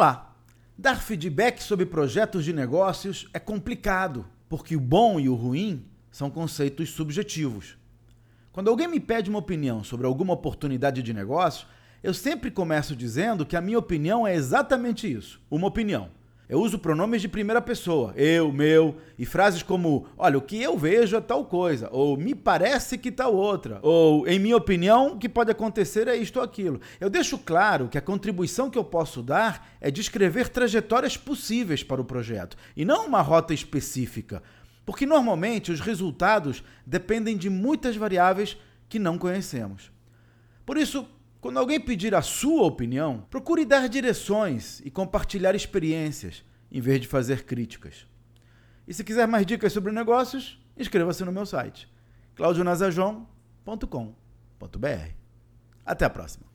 Olá! Dar feedback sobre projetos de negócios é complicado, porque o bom e o ruim são conceitos subjetivos. Quando alguém me pede uma opinião sobre alguma oportunidade de negócio, eu sempre começo dizendo que a minha opinião é exatamente isso: uma opinião. Eu uso pronomes de primeira pessoa, eu, meu, e frases como: olha, o que eu vejo é tal coisa, ou me parece que tal outra, ou em minha opinião, o que pode acontecer é isto ou aquilo. Eu deixo claro que a contribuição que eu posso dar é descrever trajetórias possíveis para o projeto, e não uma rota específica, porque normalmente os resultados dependem de muitas variáveis que não conhecemos. Por isso, quando alguém pedir a sua opinião, procure dar direções e compartilhar experiências, em vez de fazer críticas. E se quiser mais dicas sobre negócios, inscreva-se no meu site, claudionazajon.com.br. Até a próxima!